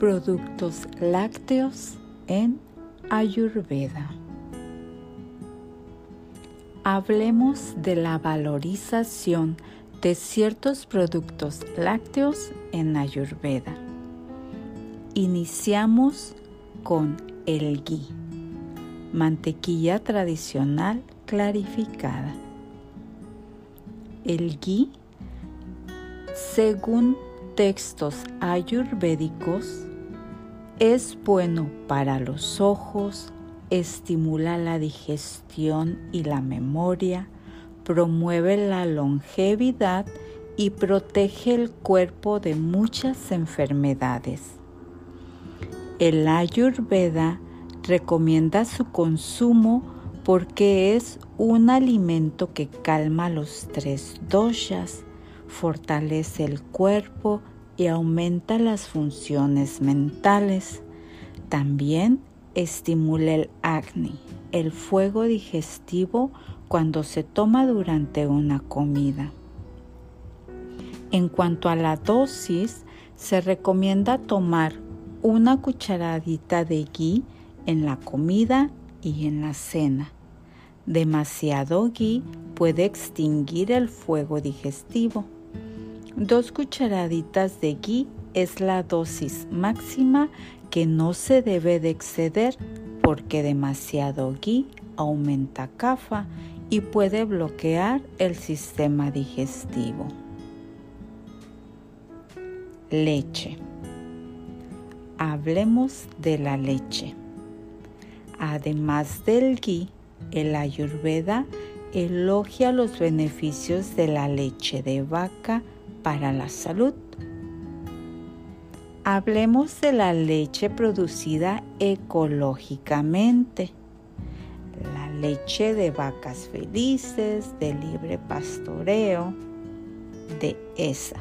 productos lácteos en Ayurveda. Hablemos de la valorización de ciertos productos lácteos en Ayurveda. Iniciamos con el ghee, mantequilla tradicional clarificada. El ghee, según textos ayurvédicos, es bueno para los ojos, estimula la digestión y la memoria, promueve la longevidad y protege el cuerpo de muchas enfermedades. El Ayurveda recomienda su consumo porque es un alimento que calma los tres doshas, fortalece el cuerpo y aumenta las funciones mentales. También estimula el acné, el fuego digestivo cuando se toma durante una comida. En cuanto a la dosis, se recomienda tomar una cucharadita de ghee en la comida y en la cena. Demasiado ghee puede extinguir el fuego digestivo. Dos cucharaditas de ghee es la dosis máxima que no se debe de exceder porque demasiado ghee aumenta cafa y puede bloquear el sistema digestivo. Leche. Hablemos de la leche. Además del ghee, el ayurveda elogia los beneficios de la leche de vaca para la salud. Hablemos de la leche producida ecológicamente. La leche de vacas felices, de libre pastoreo, de esa.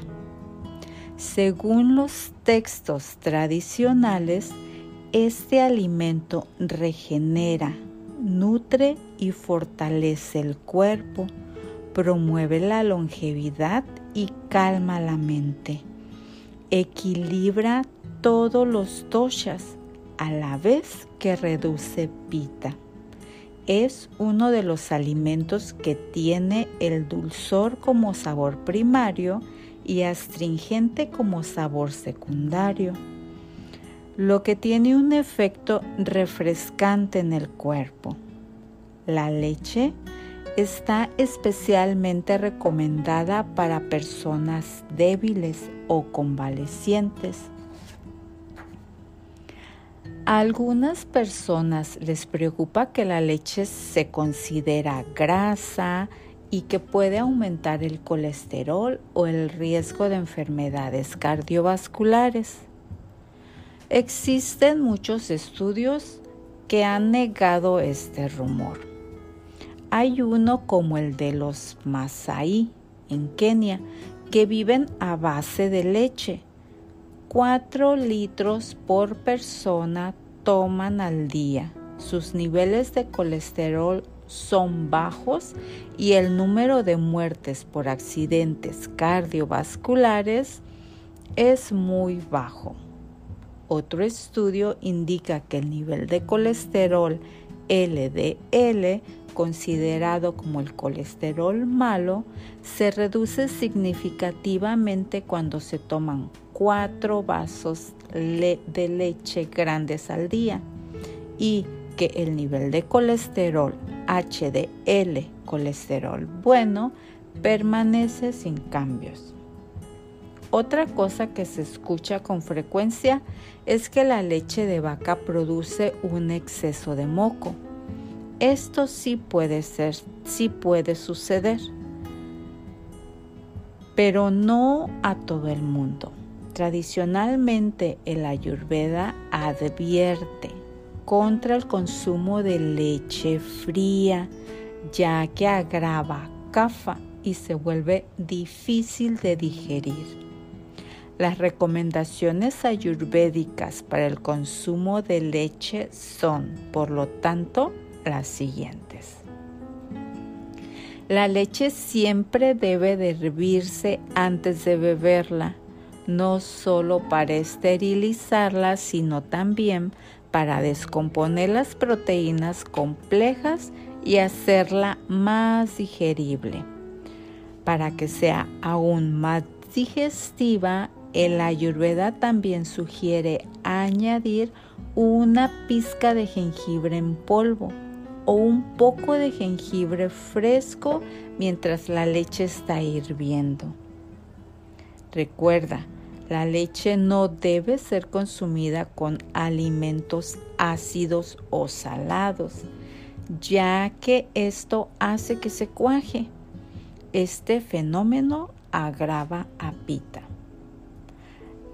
Según los textos tradicionales, este alimento regenera, nutre y fortalece el cuerpo, promueve la longevidad y calma la mente. Equilibra todos los doshas a la vez que reduce pita. Es uno de los alimentos que tiene el dulzor como sabor primario y astringente como sabor secundario, lo que tiene un efecto refrescante en el cuerpo. La leche está especialmente recomendada para personas débiles o convalecientes. A algunas personas les preocupa que la leche se considera grasa y que puede aumentar el colesterol o el riesgo de enfermedades cardiovasculares. Existen muchos estudios que han negado este rumor. Hay uno como el de los Masai en Kenia, que viven a base de leche. Cuatro litros por persona toman al día. Sus niveles de colesterol son bajos y el número de muertes por accidentes cardiovasculares es muy bajo. Otro estudio indica que el nivel de colesterol LDL considerado como el colesterol malo, se reduce significativamente cuando se toman cuatro vasos de leche grandes al día y que el nivel de colesterol HDL, colesterol bueno, permanece sin cambios. Otra cosa que se escucha con frecuencia es que la leche de vaca produce un exceso de moco esto sí puede ser, sí puede suceder, pero no a todo el mundo. Tradicionalmente el ayurveda advierte contra el consumo de leche fría, ya que agrava kafa y se vuelve difícil de digerir. Las recomendaciones ayurvédicas para el consumo de leche son, por lo tanto, las siguientes. La leche siempre debe de hervirse antes de beberla, no solo para esterilizarla, sino también para descomponer las proteínas complejas y hacerla más digerible. Para que sea aún más digestiva, el ayurveda también sugiere añadir una pizca de jengibre en polvo o un poco de jengibre fresco mientras la leche está hirviendo. Recuerda, la leche no debe ser consumida con alimentos ácidos o salados, ya que esto hace que se cuaje. Este fenómeno agrava a pita.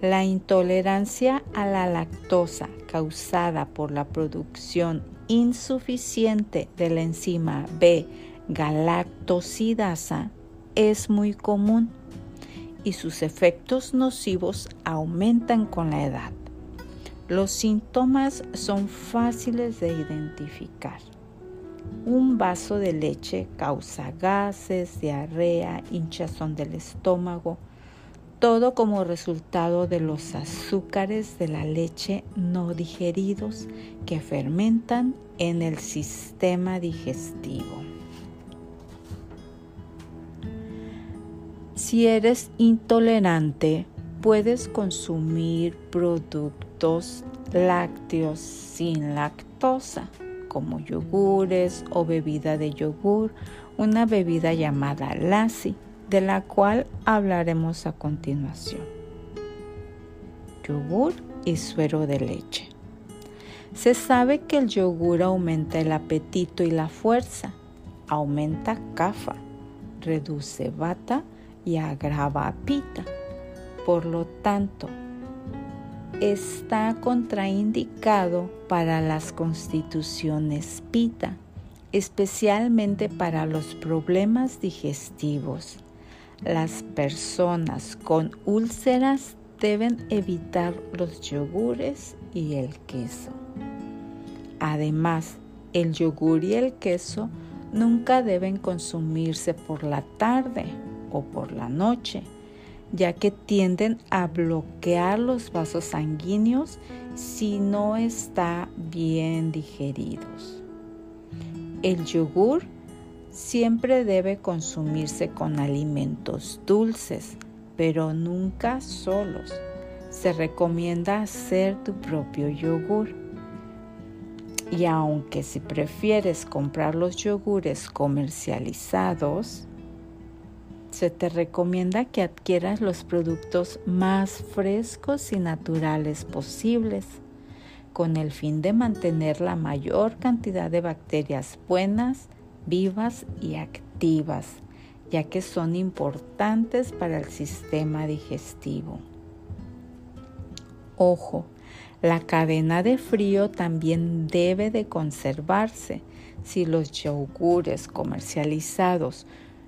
La intolerancia a la lactosa causada por la producción insuficiente de la enzima B galactosidasa es muy común y sus efectos nocivos aumentan con la edad. Los síntomas son fáciles de identificar. Un vaso de leche causa gases, diarrea, hinchazón del estómago, todo como resultado de los azúcares de la leche no digeridos que fermentan en el sistema digestivo. Si eres intolerante, puedes consumir productos lácteos sin lactosa, como yogures o bebida de yogur, una bebida llamada lassi de la cual hablaremos a continuación. Yogur y suero de leche. Se sabe que el yogur aumenta el apetito y la fuerza, aumenta cafa, reduce bata y agrava pita. Por lo tanto, está contraindicado para las constituciones pita, especialmente para los problemas digestivos. Las personas con úlceras deben evitar los yogures y el queso. Además, el yogur y el queso nunca deben consumirse por la tarde o por la noche, ya que tienden a bloquear los vasos sanguíneos si no está bien digeridos. El yogur siempre debe consumirse con alimentos dulces, pero nunca solos. Se recomienda hacer tu propio yogur. Y aunque si prefieres comprar los yogures comercializados, se te recomienda que adquieras los productos más frescos y naturales posibles, con el fin de mantener la mayor cantidad de bacterias buenas vivas y activas, ya que son importantes para el sistema digestivo. Ojo, la cadena de frío también debe de conservarse si los yogures comercializados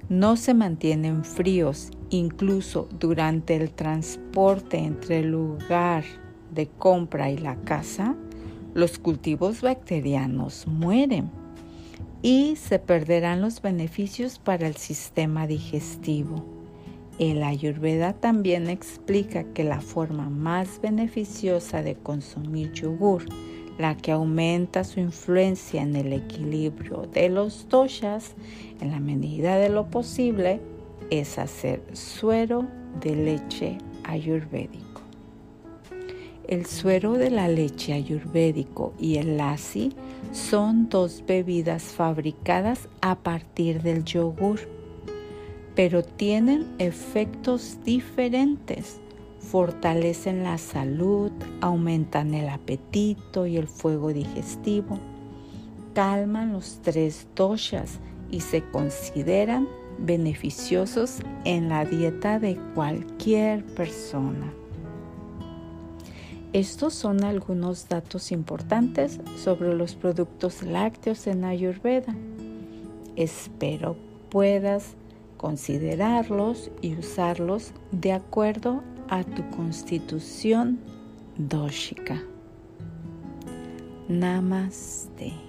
no se mantienen fríos incluso durante el transporte entre el lugar de compra y la casa, los cultivos bacterianos mueren y se perderán los beneficios para el sistema digestivo. El ayurveda también explica que la forma más beneficiosa de consumir yogur, la que aumenta su influencia en el equilibrio de los doshas en la medida de lo posible, es hacer suero de leche ayurvédico. El suero de la leche ayurvédico y el lassi son dos bebidas fabricadas a partir del yogur, pero tienen efectos diferentes. Fortalecen la salud, aumentan el apetito y el fuego digestivo, calman los tres doshas y se consideran beneficiosos en la dieta de cualquier persona. Estos son algunos datos importantes sobre los productos lácteos en Ayurveda. Espero puedas considerarlos y usarlos de acuerdo a tu constitución dóxica. Namaste.